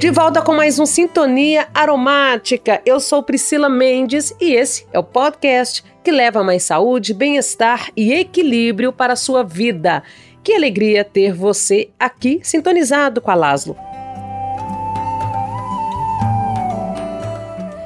De volta com mais um Sintonia Aromática. Eu sou Priscila Mendes e esse é o podcast que leva mais saúde, bem-estar e equilíbrio para a sua vida. Que alegria ter você aqui sintonizado com a Laszlo.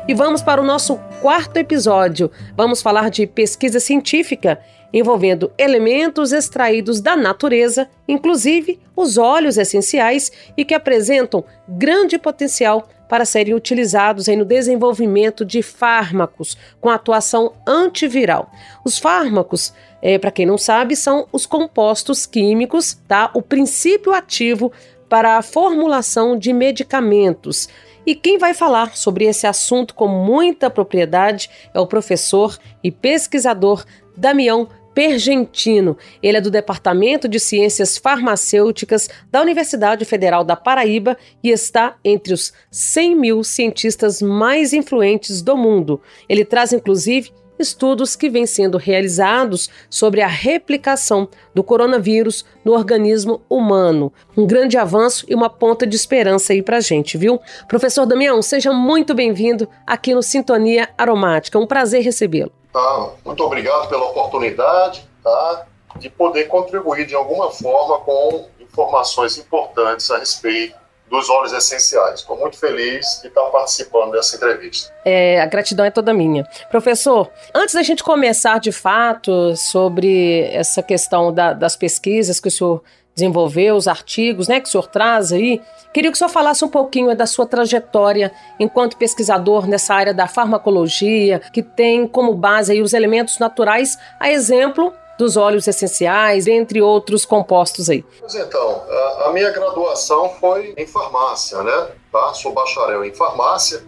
E vamos para o nosso quarto episódio. Vamos falar de pesquisa científica envolvendo elementos extraídos da natureza, inclusive os óleos essenciais, e que apresentam grande potencial para serem utilizados no desenvolvimento de fármacos com atuação antiviral. Os fármacos, é, para quem não sabe, são os compostos químicos, tá? O princípio ativo para a formulação de medicamentos. E quem vai falar sobre esse assunto com muita propriedade é o professor e pesquisador Damião Pergentino. Ele é do Departamento de Ciências Farmacêuticas da Universidade Federal da Paraíba e está entre os 100 mil cientistas mais influentes do mundo. Ele traz, inclusive, estudos que vêm sendo realizados sobre a replicação do coronavírus no organismo humano. Um grande avanço e uma ponta de esperança aí pra gente, viu? Professor Damião, seja muito bem-vindo aqui no Sintonia Aromática. Um prazer recebê-lo. Tá? Muito obrigado pela oportunidade tá? de poder contribuir de alguma forma com informações importantes a respeito dos óleos essenciais. Estou muito feliz de estar participando dessa entrevista. É, a gratidão é toda minha. Professor, antes da gente começar de fato sobre essa questão da, das pesquisas que o senhor desenvolveu, os artigos né, que o senhor traz aí, queria que o senhor falasse um pouquinho da sua trajetória enquanto pesquisador nessa área da farmacologia, que tem como base aí os elementos naturais, a exemplo dos óleos essenciais, entre outros compostos aí. Pois então, a, minha graduação foi em farmácia, né? Tá? Sou bacharel em farmácia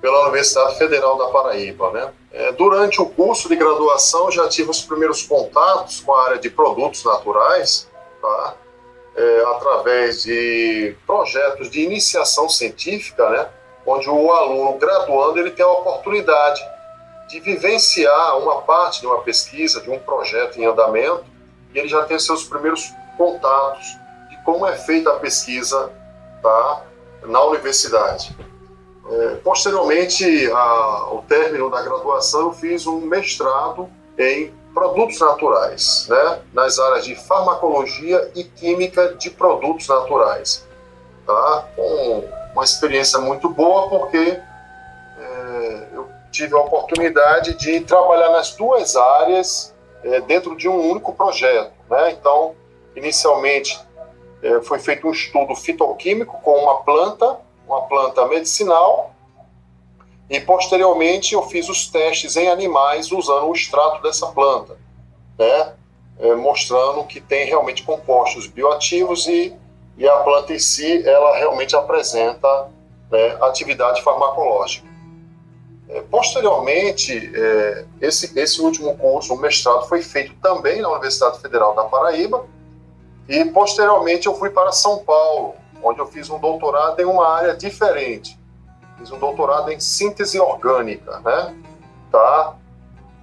pela Universidade Federal da Paraíba, né? É, durante o curso de graduação já tive os primeiros contatos com a área de produtos naturais, tá? É, através de projetos de iniciação científica, né? Onde o aluno graduando ele tem a oportunidade de vivenciar uma parte de uma pesquisa, de um projeto em andamento, e ele já tem seus primeiros contatos de como é feita a pesquisa tá, na universidade. É, posteriormente ao término da graduação, eu fiz um mestrado em produtos naturais, né, nas áreas de farmacologia e química de produtos naturais. Tá? Com uma experiência muito boa, porque tive a oportunidade de trabalhar nas duas áreas é, dentro de um único projeto. Né? Então, inicialmente é, foi feito um estudo fitoquímico com uma planta, uma planta medicinal, e posteriormente eu fiz os testes em animais usando o extrato dessa planta, né? É, mostrando que tem realmente compostos bioativos e, e a planta em si ela realmente apresenta né, atividade farmacológica. É, posteriormente, é, esse, esse último curso, o mestrado, foi feito também na Universidade Federal da Paraíba, e posteriormente eu fui para São Paulo, onde eu fiz um doutorado em uma área diferente. Fiz um doutorado em síntese orgânica, né? Tá?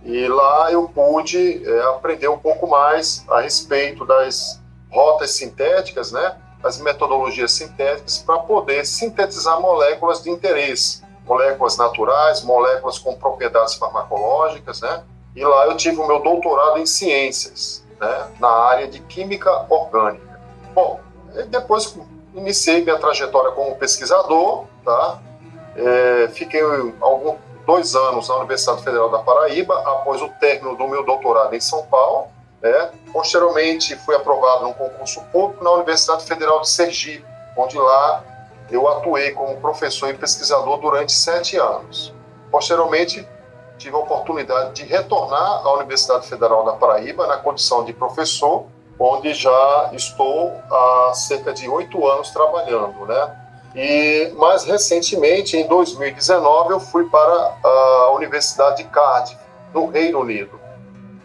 E lá eu pude é, aprender um pouco mais a respeito das rotas sintéticas, né? As metodologias sintéticas para poder sintetizar moléculas de interesse moléculas naturais, moléculas com propriedades farmacológicas, né? E lá eu tive o meu doutorado em ciências, né? Na área de química orgânica. Bom, depois iniciei minha trajetória como pesquisador, tá? É, fiquei algum, dois anos na Universidade Federal da Paraíba, após o término do meu doutorado em São Paulo. Né? Posteriormente, fui aprovado num concurso público na Universidade Federal de Sergipe, onde lá eu atuei como professor e pesquisador durante sete anos. Posteriormente, tive a oportunidade de retornar à Universidade Federal da Paraíba na condição de professor, onde já estou há cerca de oito anos trabalhando, né? E mais recentemente, em 2019, eu fui para a Universidade de Cardiff, no Reino Unido,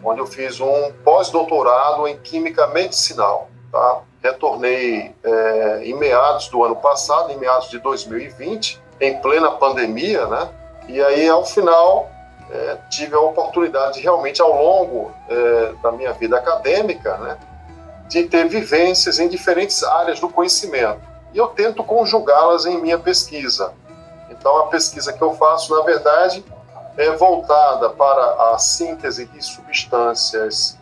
onde eu fiz um pós-doutorado em Química Medicinal, tá? retornei é, em meados do ano passado, em meados de 2020, em plena pandemia, né? E aí, ao final, é, tive a oportunidade de realmente, ao longo é, da minha vida acadêmica, né? De ter vivências em diferentes áreas do conhecimento. e eu tento conjugá-las em minha pesquisa. Então, a pesquisa que eu faço, na verdade, é voltada para a síntese de substâncias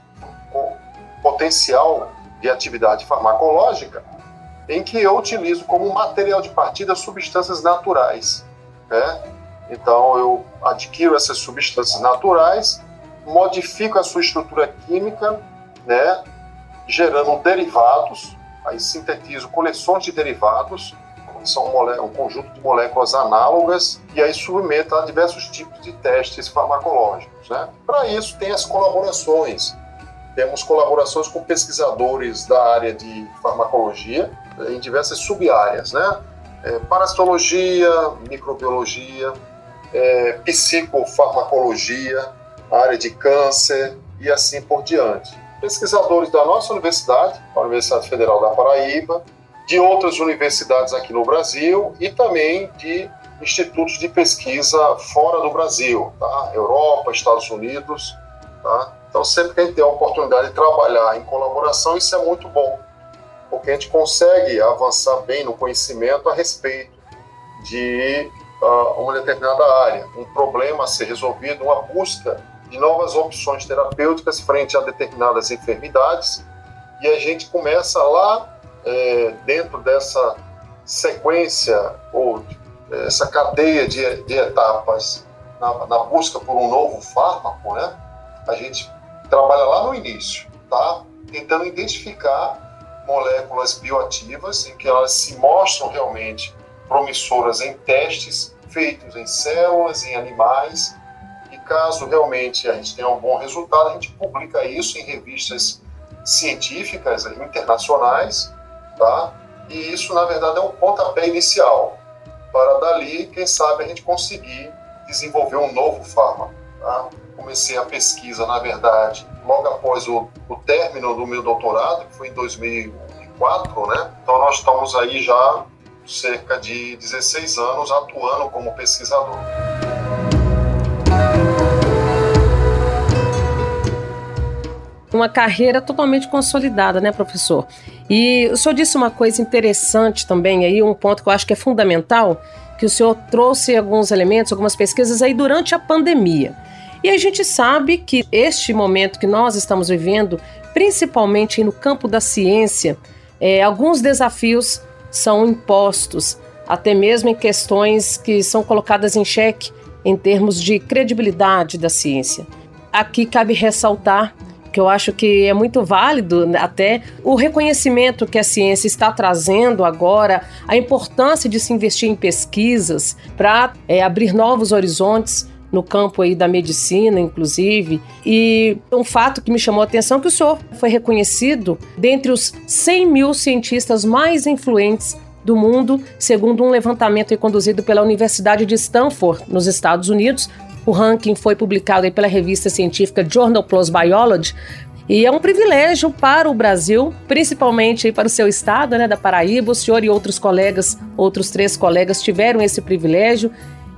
com potencial de atividade farmacológica, em que eu utilizo como material de partida substâncias naturais. Né? Então, eu adquiro essas substâncias naturais, modifico a sua estrutura química, né? gerando derivados, aí sintetizo coleções de derivados, são um conjunto de moléculas análogas, e aí submeto a diversos tipos de testes farmacológicos. Né? Para isso, tem as colaborações. Temos colaborações com pesquisadores da área de farmacologia, em diversas sub-áreas, né? É, parasitologia, microbiologia, é, psicofarmacologia, área de câncer e assim por diante pesquisadores da nossa universidade, a Universidade Federal da Paraíba, de outras universidades aqui no Brasil e também de institutos de pesquisa fora do Brasil, tá? Europa, Estados Unidos, tá? Então, sempre que a gente tem a oportunidade de trabalhar em colaboração, isso é muito bom, porque a gente consegue avançar bem no conhecimento a respeito de uh, uma determinada área, um problema a ser resolvido, uma busca de novas opções terapêuticas frente a determinadas enfermidades e a gente começa lá é, dentro dessa sequência ou é, essa cadeia de, de etapas na, na, busca por um novo fármaco, né? A gente trabalha lá no início, tá? Tentando identificar moléculas bioativas em que elas se mostram realmente promissoras em testes feitos em células, em animais caso realmente a gente tenha um bom resultado, a gente publica isso em revistas científicas internacionais, tá? E isso, na verdade, é um pontapé inicial para dali, quem sabe, a gente conseguir desenvolver um novo fármaco, tá? Comecei a pesquisa, na verdade, logo após o, o término do meu doutorado, que foi em 2004, né? Então nós estamos aí já cerca de 16 anos atuando como pesquisador. uma carreira totalmente consolidada, né, professor? E o senhor disse uma coisa interessante também aí, um ponto que eu acho que é fundamental, que o senhor trouxe alguns elementos, algumas pesquisas aí durante a pandemia. E a gente sabe que este momento que nós estamos vivendo, principalmente no campo da ciência, é, alguns desafios são impostos, até mesmo em questões que são colocadas em xeque em termos de credibilidade da ciência. Aqui cabe ressaltar que eu acho que é muito válido até o reconhecimento que a ciência está trazendo agora, a importância de se investir em pesquisas para é, abrir novos horizontes no campo aí da medicina, inclusive. E um fato que me chamou a atenção é que o senhor foi reconhecido dentre os 100 mil cientistas mais influentes do mundo, segundo um levantamento conduzido pela Universidade de Stanford, nos Estados Unidos, o ranking foi publicado pela revista científica Journal Plus Biology e é um privilégio para o Brasil, principalmente para o seu estado, né, da Paraíba. O senhor e outros colegas, outros três colegas, tiveram esse privilégio.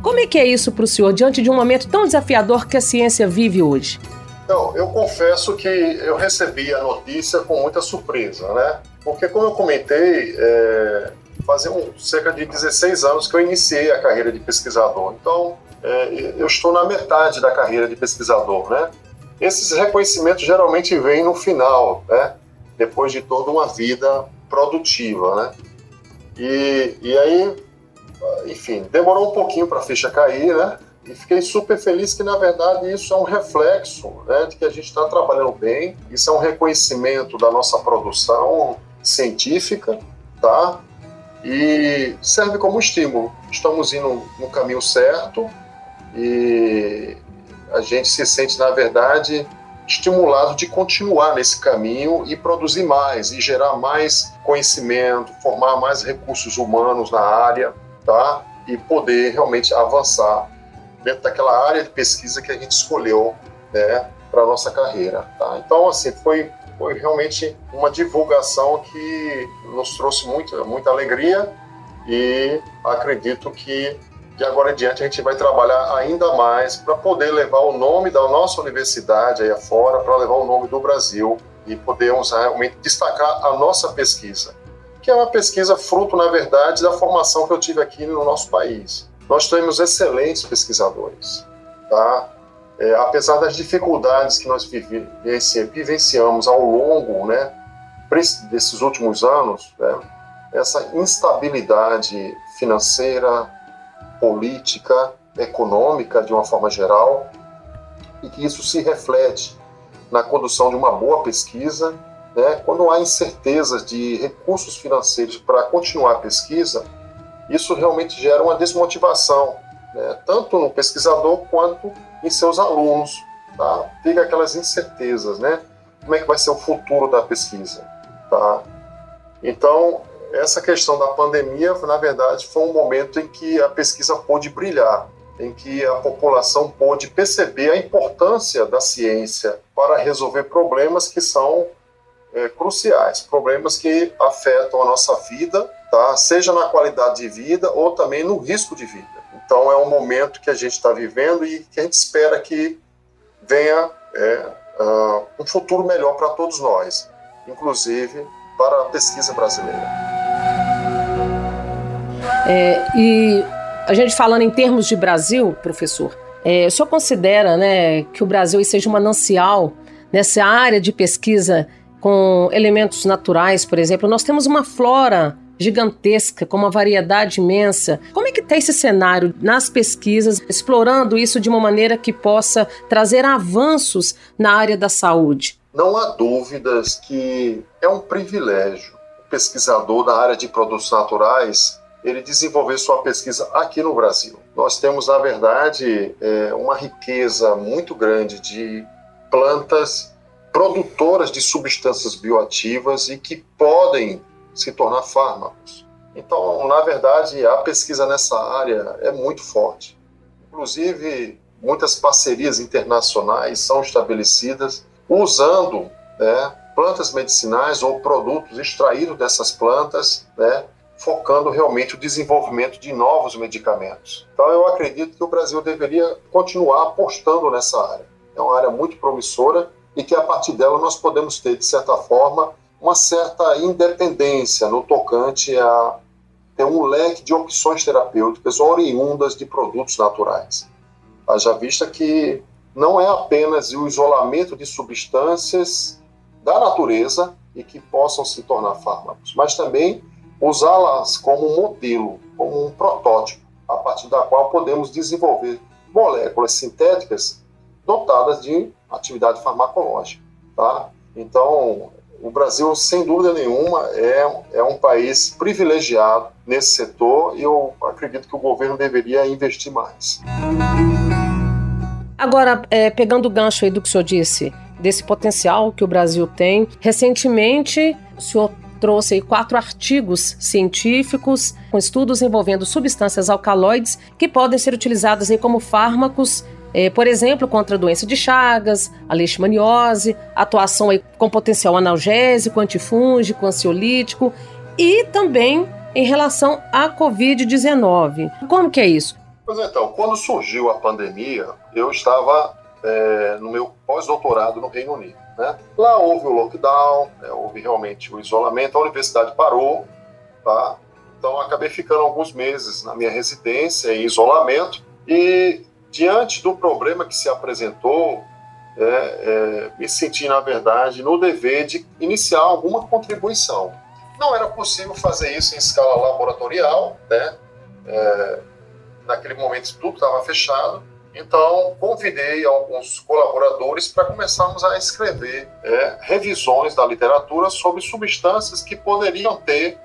Como é que é isso para o senhor diante de um momento tão desafiador que a ciência vive hoje? Então, eu confesso que eu recebi a notícia com muita surpresa, né? Porque, como eu comentei, é, fazia cerca de 16 anos que eu iniciei a carreira de pesquisador. Então, é, eu estou na metade da carreira de pesquisador, né? Esses reconhecimentos geralmente vêm no final, né? Depois de toda uma vida produtiva, né? E, e aí, enfim, demorou um pouquinho para a ficha cair, né? E fiquei super feliz que, na verdade, isso é um reflexo né, de que a gente está trabalhando bem. Isso é um reconhecimento da nossa produção científica, tá? E serve como estímulo. Estamos indo no caminho certo, e a gente se sente, na verdade, estimulado de continuar nesse caminho e produzir mais, e gerar mais conhecimento, formar mais recursos humanos na área, tá? E poder realmente avançar dentro daquela área de pesquisa que a gente escolheu, né, para a nossa carreira, tá? Então, assim, foi, foi realmente uma divulgação que nos trouxe muita, muita alegria e acredito que de agora em diante a gente vai trabalhar ainda mais para poder levar o nome da nossa universidade aí afora, para levar o nome do Brasil e podermos realmente destacar a nossa pesquisa, que é uma pesquisa fruto, na verdade, da formação que eu tive aqui no nosso país. Nós temos excelentes pesquisadores, tá? É, apesar das dificuldades que nós vivenciamos ao longo, né, desses últimos anos, né, essa instabilidade financeira, política, econômica, de uma forma geral, e que isso se reflete na condução de uma boa pesquisa. Né? Quando há incertezas de recursos financeiros para continuar a pesquisa, isso realmente gera uma desmotivação, né? tanto no pesquisador quanto em seus alunos. Tá? Fica aquelas incertezas, né? Como é que vai ser o futuro da pesquisa? Tá? Então, essa questão da pandemia, na verdade, foi um momento em que a pesquisa pôde brilhar em que a população pôde perceber a importância da ciência para resolver problemas que são é, cruciais, problemas que afetam a nossa vida, tá? seja na qualidade de vida ou também no risco de vida. Então é um momento que a gente está vivendo e que a gente espera que venha é, uh, um futuro melhor para todos nós, inclusive para a pesquisa brasileira. É, e a gente falando em termos de Brasil, professor, é, o senhor considera né, que o Brasil seja um manancial nessa área de pesquisa com elementos naturais, por exemplo? Nós temos uma flora gigantesca, com uma variedade imensa. Como é que está esse cenário nas pesquisas, explorando isso de uma maneira que possa trazer avanços na área da saúde? Não há dúvidas que é um privilégio o pesquisador da área de produtos naturais ele desenvolver sua pesquisa aqui no Brasil. Nós temos, na verdade, é, uma riqueza muito grande de plantas produtoras de substâncias bioativas e que podem se tornar fármacos. Então, na verdade, a pesquisa nessa área é muito forte. Inclusive, muitas parcerias internacionais são estabelecidas usando né, plantas medicinais ou produtos extraídos dessas plantas né, focando realmente o desenvolvimento de novos medicamentos. Então, eu acredito que o Brasil deveria continuar apostando nessa área. É uma área muito promissora e que a partir dela nós podemos ter, de certa forma, uma certa independência no tocante a ter um leque de opções terapêuticas oriundas de produtos naturais. Haja vista que não é apenas o isolamento de substâncias da natureza e que possam se tornar fármacos, mas também usá-las como modelo, como um protótipo, a partir da qual podemos desenvolver moléculas sintéticas dotadas de atividade farmacológica. Tá? Então, o Brasil, sem dúvida nenhuma, é, é um país privilegiado nesse setor e eu acredito que o governo deveria investir mais. Agora, é, pegando o gancho aí do que o senhor disse, desse potencial que o Brasil tem, recentemente o senhor trouxe quatro artigos científicos com estudos envolvendo substâncias alcaloides que podem ser utilizadas aí como fármacos é, por exemplo, contra a doença de Chagas, a leishmaniose, atuação com potencial analgésico, antifúngico, ansiolítico e também em relação à Covid-19. Como que é isso? Pois então, quando surgiu a pandemia, eu estava é, no meu pós-doutorado no Reino Unido. Né? Lá houve o lockdown, né, houve realmente o isolamento, a universidade parou, tá? Então acabei ficando alguns meses na minha residência em isolamento e diante do problema que se apresentou, é, é, me senti na verdade no dever de iniciar alguma contribuição. Não era possível fazer isso em escala laboratorial, né? É, naquele momento tudo estava fechado então, convidei alguns colaboradores para começarmos a escrever é, revisões da literatura sobre substâncias que poderiam ter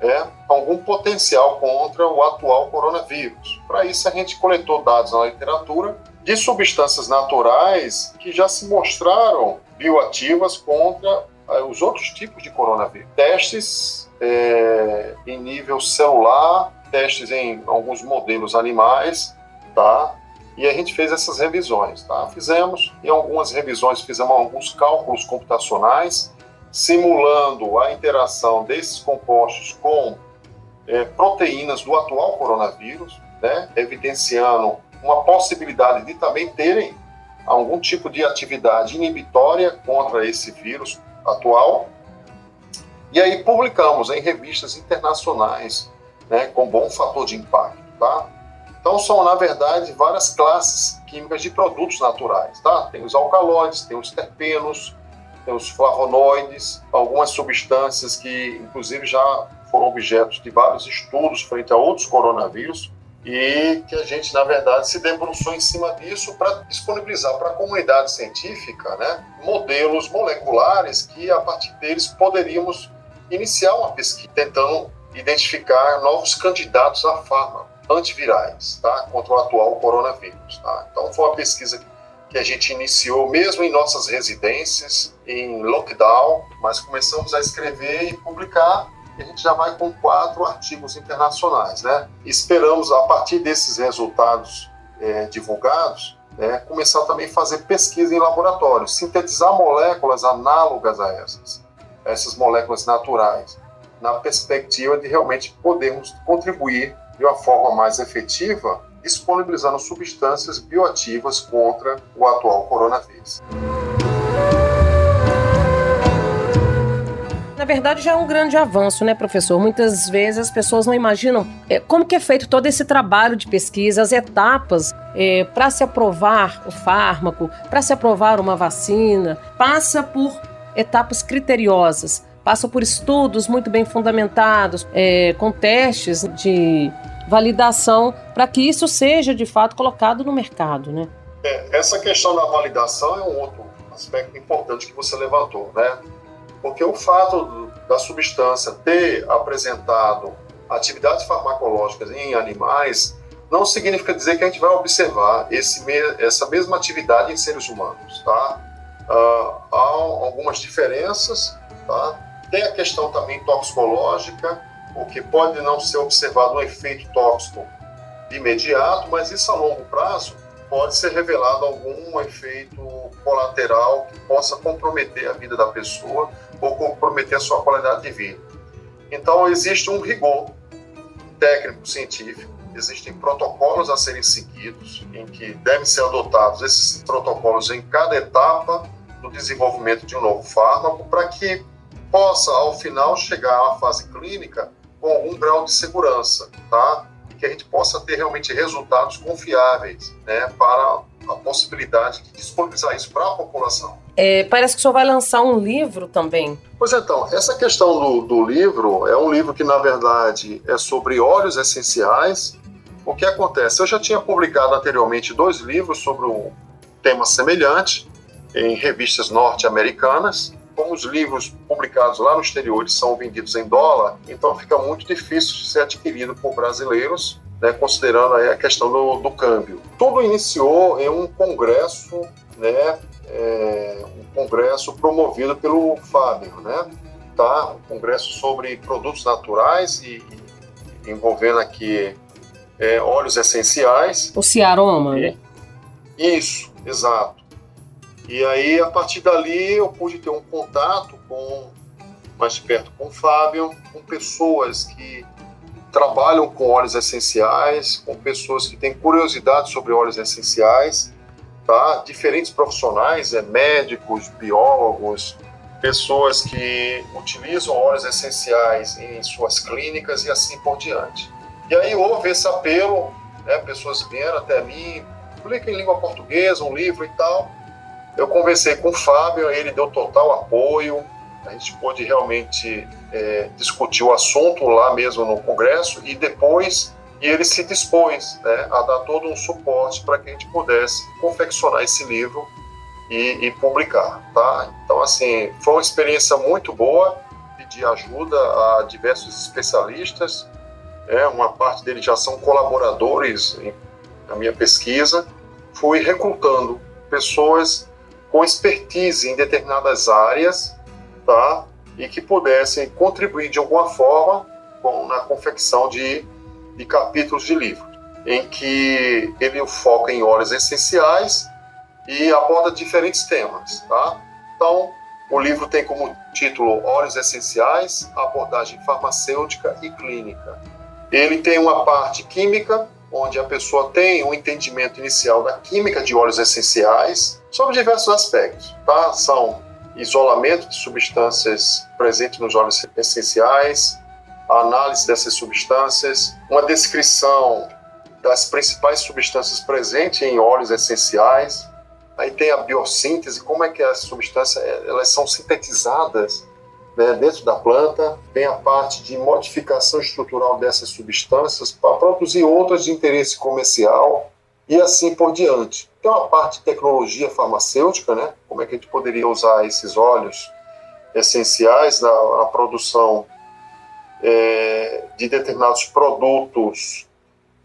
é, algum potencial contra o atual coronavírus. Para isso, a gente coletou dados na literatura de substâncias naturais que já se mostraram bioativas contra é, os outros tipos de coronavírus. Testes é, em nível celular, testes em alguns modelos animais, tá? e a gente fez essas revisões. Tá? Fizemos, em algumas revisões, fizemos alguns cálculos computacionais, simulando a interação desses compostos com é, proteínas do atual coronavírus, né? evidenciando uma possibilidade de também terem algum tipo de atividade inibitória contra esse vírus atual. E aí publicamos em revistas internacionais, né, com bom fator de impacto, tá? Então são, na verdade, várias classes químicas de produtos naturais, tá? Tem os alcaloides, tem os terpenos, os flavonoides, algumas substâncias que, inclusive, já foram objetos de vários estudos frente a outros coronavírus, e que a gente, na verdade, se debruçou em cima disso para disponibilizar para a comunidade científica né, modelos moleculares que, a partir deles, poderíamos iniciar uma pesquisa tentando identificar novos candidatos a fármaco antivirais tá, contra o atual coronavírus. Tá? Então, foi uma pesquisa que a gente iniciou mesmo em nossas residências, em lockdown, mas começamos a escrever e publicar a gente já vai com quatro artigos internacionais. Né? Esperamos, a partir desses resultados é, divulgados, é, começar também a fazer pesquisa em laboratório, sintetizar moléculas análogas a essas, essas moléculas naturais, na perspectiva de realmente podermos contribuir de uma forma mais efetiva, disponibilizando substâncias bioativas contra o atual coronavírus. verdade, já é um grande avanço, né, professor? Muitas vezes as pessoas não imaginam é, como que é feito todo esse trabalho de pesquisa, as etapas é, para se aprovar o fármaco, para se aprovar uma vacina, passa por etapas criteriosas, passa por estudos muito bem fundamentados, é, com testes de validação, para que isso seja de fato colocado no mercado, né? É, essa questão da validação é um outro aspecto importante que você levantou, né? Porque o fato da substância ter apresentado atividades farmacológicas em animais não significa dizer que a gente vai observar esse, essa mesma atividade em seres humanos, tá? Uh, há algumas diferenças, tá? Tem a questão também toxicológica, o que pode não ser observado um efeito tóxico de imediato, mas isso a longo prazo pode ser revelado algum efeito colateral que possa comprometer a vida da pessoa ou comprometer a sua qualidade de vida. Então, existe um rigor técnico científico, existem protocolos a serem seguidos, em que devem ser adotados esses protocolos em cada etapa do desenvolvimento de um novo fármaco, para que possa, ao final, chegar à fase clínica com algum grau de segurança, tá? que a gente possa ter realmente resultados confiáveis né, para a possibilidade de disponibilizar isso para a população. É, parece que o senhor vai lançar um livro também. Pois então, essa questão do, do livro é um livro que, na verdade, é sobre óleos essenciais. O que acontece? Eu já tinha publicado anteriormente dois livros sobre um tema semelhante em revistas norte-americanas. Como os livros publicados lá no exterior são vendidos em dólar, então fica muito difícil de ser adquirido por brasileiros né, considerando a questão do, do, câmbio. Tudo iniciou em um congresso, né, é, um congresso promovido pelo Fábio, né, tá? um congresso sobre produtos naturais e, e envolvendo aqui é, óleos essenciais. O Ciaroma, né? Isso, exato. E aí, a partir dali, eu pude ter um contato com mais perto com o Fábio, com pessoas que trabalham com óleos essenciais, com pessoas que têm curiosidade sobre óleos essenciais, tá? Diferentes profissionais, é, médicos, biólogos, pessoas que utilizam óleos essenciais em suas clínicas e assim por diante. E aí houve esse apelo, né? Pessoas vieram até mim, publica em língua portuguesa, um livro e tal. Eu conversei com o Fábio, ele deu total apoio, a gente pôde realmente é, discutir o assunto lá mesmo no Congresso e depois e ele se dispôs né, a dar todo um suporte para que a gente pudesse confeccionar esse livro e, e, publicar, tá? Então, assim, foi uma experiência muito boa, pedi ajuda a diversos especialistas, é, uma parte deles já são colaboradores em, na minha pesquisa, fui recrutando pessoas com expertise em determinadas áreas tá? e que pudessem contribuir de alguma forma com, na confecção de, de capítulos de livro, em que ele foca em óleos essenciais e aborda diferentes temas. Tá? Então, o livro tem como título Óleos Essenciais, abordagem farmacêutica e clínica. Ele tem uma parte química, onde a pessoa tem um entendimento inicial da química de óleos essenciais sobre diversos aspectos. Tá? São isolamento de substâncias presentes nos óleos essenciais, a análise dessas substâncias, uma descrição das principais substâncias presentes em óleos essenciais. Aí tem a biossíntese, como é que as substâncias elas são sintetizadas né, dentro da planta. Tem a parte de modificação estrutural dessas substâncias para produzir outras de interesse comercial e assim por diante. Tem uma parte de tecnologia farmacêutica, né? Como é que a gente poderia usar esses óleos essenciais na, na produção é, de determinados produtos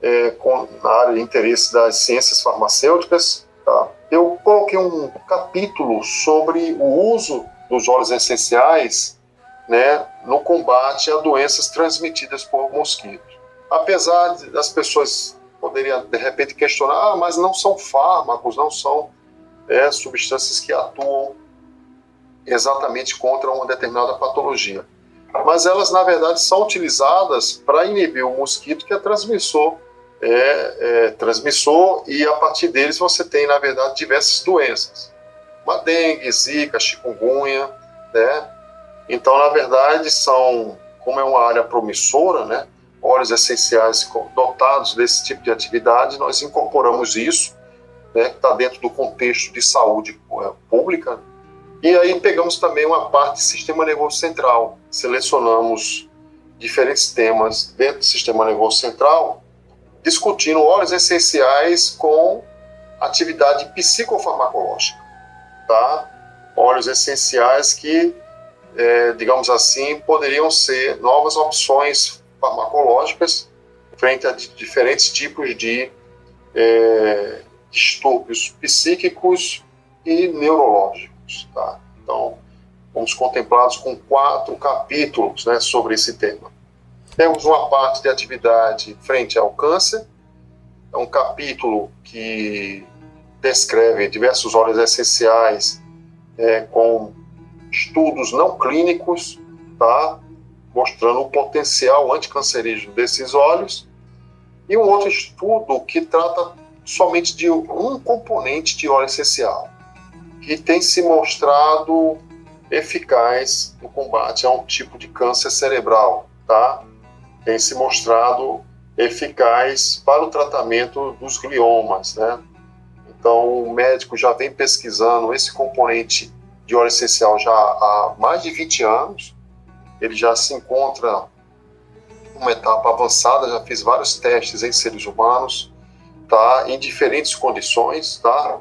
é, com, na área de interesse das ciências farmacêuticas. Tá? Eu coloquei um capítulo sobre o uso dos óleos essenciais né, no combate a doenças transmitidas por mosquitos. Apesar das pessoas poderia de repente questionar, ah, mas não são fármacos, não são é, substâncias que atuam exatamente contra uma determinada patologia. Mas elas, na verdade, são utilizadas para inibir o mosquito que é transmissor, é, é, transmissor, e a partir deles você tem, na verdade, diversas doenças. Uma dengue, zika, chikungunya, né? Então, na verdade, são, como é uma área promissora, né? Óleos essenciais dotados desse tipo de atividade, nós incorporamos isso, né, que está dentro do contexto de saúde é, pública. E aí pegamos também uma parte do sistema nervoso central, selecionamos diferentes temas dentro do sistema nervoso central, discutindo óleos essenciais com atividade psicofarmacológica, tá? Óleos essenciais que, é, digamos assim, poderiam ser novas opções farmacológicas frente a diferentes tipos de é, distúrbios psíquicos e neurológicos. Tá? Então, fomos contemplados com quatro capítulos né, sobre esse tema. Temos uma parte de atividade frente ao câncer, é um capítulo que descreve diversos óleos essenciais é, com estudos não clínicos, tá? Mostrando o potencial anticancerígeno desses óleos, e um outro estudo que trata somente de um componente de óleo essencial, que tem se mostrado eficaz no combate a um tipo de câncer cerebral, tá? Tem se mostrado eficaz para o tratamento dos gliomas, né? Então, o médico já vem pesquisando esse componente de óleo essencial já há mais de 20 anos, ele já se encontra uma etapa avançada, já fiz vários testes em seres humanos, tá? Em diferentes condições, tá?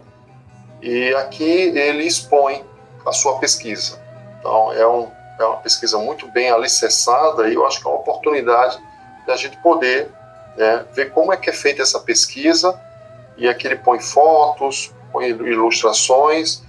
E aqui ele expõe a sua pesquisa. Então é, um, é uma pesquisa muito bem alicerçada e eu acho que é uma oportunidade da gente poder né, ver como é que é feita essa pesquisa e aqui ele põe fotos, põe ilustrações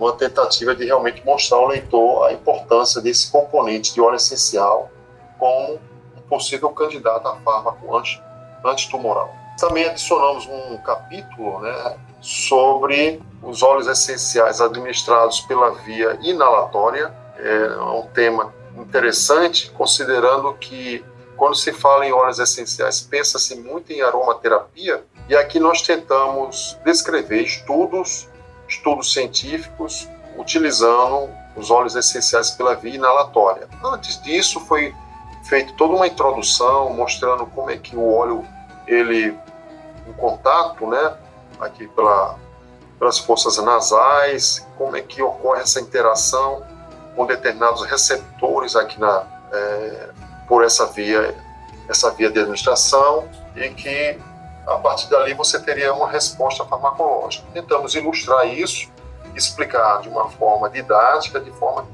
uma tentativa de realmente mostrar ao leitor a importância desse componente de óleo essencial como um possível candidato a fármaco anti, antitumoral. Também adicionamos um capítulo né, sobre os óleos essenciais administrados pela via inalatória. É um tema interessante, considerando que quando se fala em óleos essenciais, pensa-se muito em aromaterapia, e aqui nós tentamos descrever estudos estudos científicos utilizando os óleos essenciais pela via inalatória. Antes disso, foi feita toda uma introdução mostrando como é que o óleo, ele, em contato, né, aqui pela, pelas forças nasais, como é que ocorre essa interação com determinados receptores aqui na, é, por essa via, essa via de administração e que a partir dali você teria uma resposta farmacológica. Tentamos ilustrar isso, explicar de uma forma didática, de forma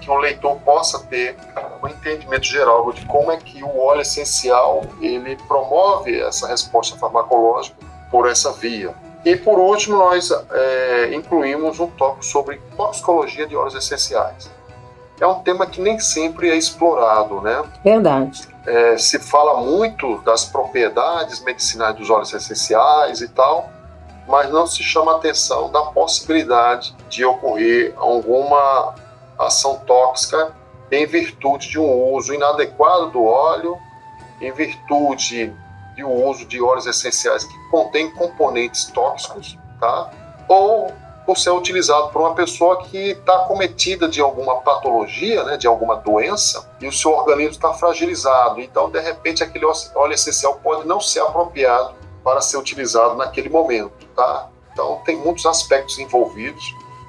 que o leitor possa ter um entendimento geral de como é que o óleo essencial ele promove essa resposta farmacológica por essa via. E por último, nós é, incluímos um tópico sobre toxicologia de óleos essenciais. É um tema que nem sempre é explorado, né? Verdade é, se fala muito das propriedades medicinais dos óleos essenciais e tal, mas não se chama atenção da possibilidade de ocorrer alguma ação tóxica em virtude de um uso inadequado do óleo, em virtude de um uso de óleos essenciais que contêm componentes tóxicos, tá? Ou por ser utilizado por uma pessoa que está cometida de alguma patologia, né, de alguma doença, e o seu organismo está fragilizado. Então, de repente, aquele óleo essencial pode não ser apropriado para ser utilizado naquele momento, tá? Então, tem muitos aspectos envolvidos.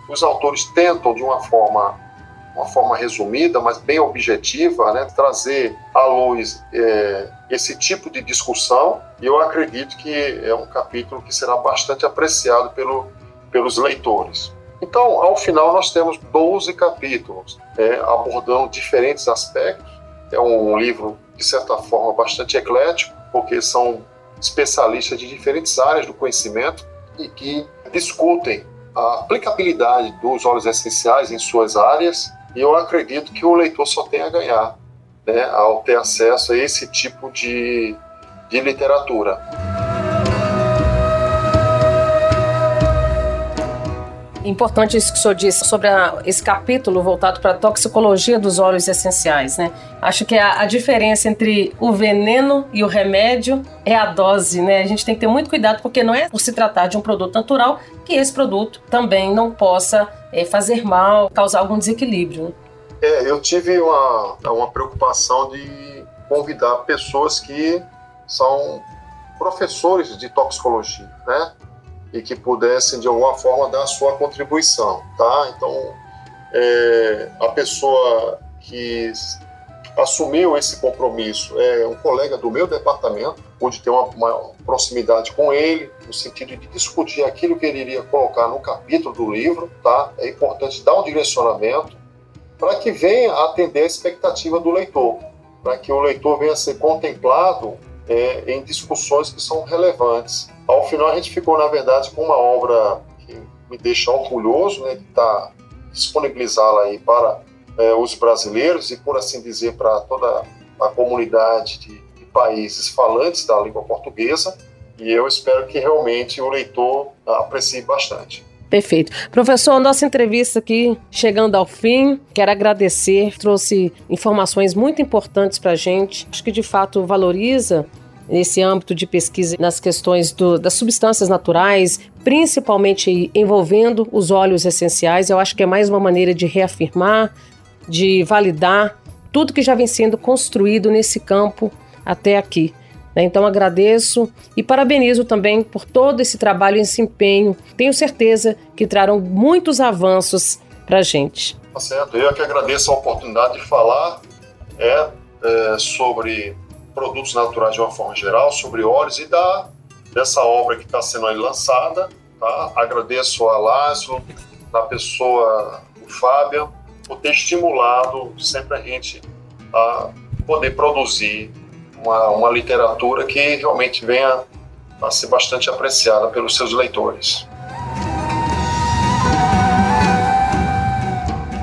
Os autores tentam, de uma forma, uma forma resumida, mas bem objetiva, né, trazer à luz é, esse tipo de discussão. E eu acredito que é um capítulo que será bastante apreciado pelo, pelos leitores. Então, ao final, nós temos 12 capítulos, é, abordando diferentes aspectos. É um livro, de certa forma, bastante eclético, porque são especialistas de diferentes áreas do conhecimento e que discutem a aplicabilidade dos óleos essenciais em suas áreas. E eu acredito que o leitor só tem a ganhar né, ao ter acesso a esse tipo de, de literatura. Importante isso que o senhor disse sobre a, esse capítulo voltado para a toxicologia dos óleos essenciais, né? Acho que a, a, diferença entre o veneno e o remédio é a dose, né? A gente tem que ter muito cuidado porque não é por se tratar de um produto natural que esse produto também não possa é, fazer mal, causar algum desequilíbrio. Né? É, eu tive uma, uma preocupação de convidar pessoas que são professores de toxicologia, né? E que pudessem de alguma forma dar a sua contribuição, tá? Então, é, a pessoa que assumiu esse compromisso é um colega do meu departamento, pude ter uma, uma, proximidade com ele, no sentido de discutir aquilo que ele iria colocar no capítulo do livro, tá? É importante dar um direcionamento para que venha atender a expectativa do leitor, para que o leitor venha a ser contemplado é, em discussões que são relevantes. Ao final, a gente ficou, na verdade, com uma obra que me deixa orgulhoso, né, de estar tá, disponibilizá-la aí para é, os brasileiros e, por assim dizer, para toda a comunidade de, de países falantes da língua portuguesa. E eu espero que realmente o leitor aprecie bastante. Perfeito. Professor, nossa entrevista aqui chegando ao fim. Quero agradecer, trouxe informações muito importantes para a gente. Acho que de fato valoriza nesse âmbito de pesquisa nas questões do, das substâncias naturais, principalmente envolvendo os óleos essenciais. Eu acho que é mais uma maneira de reafirmar, de validar tudo que já vem sendo construído nesse campo até aqui. Né? Então agradeço e parabenizo também por todo esse trabalho e esse empenho. Tenho certeza que trarão muitos avanços para a gente. Tá certo. Eu é que agradeço a oportunidade de falar é, é, sobre produtos naturais de uma forma geral, sobre óleos e da, dessa obra que está sendo aí lançada. Tá? Agradeço a Lázaro, da pessoa, o Fábio, por ter estimulado sempre a gente a poder produzir uma, uma literatura que realmente venha a ser bastante apreciada pelos seus leitores.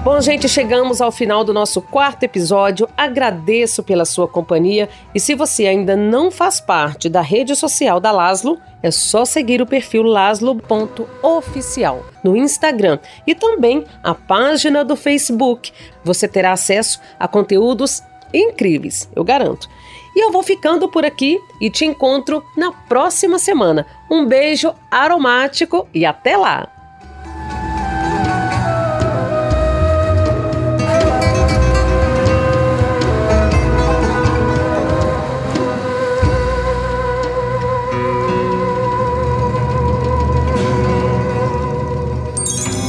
Bom, gente, chegamos ao final do nosso quarto episódio. Agradeço pela sua companhia e se você ainda não faz parte da rede social da Laslo, é só seguir o perfil laslo.oficial no Instagram e também a página do Facebook. Você terá acesso a conteúdos incríveis, eu garanto. E eu vou ficando por aqui e te encontro na próxima semana. Um beijo aromático e até lá!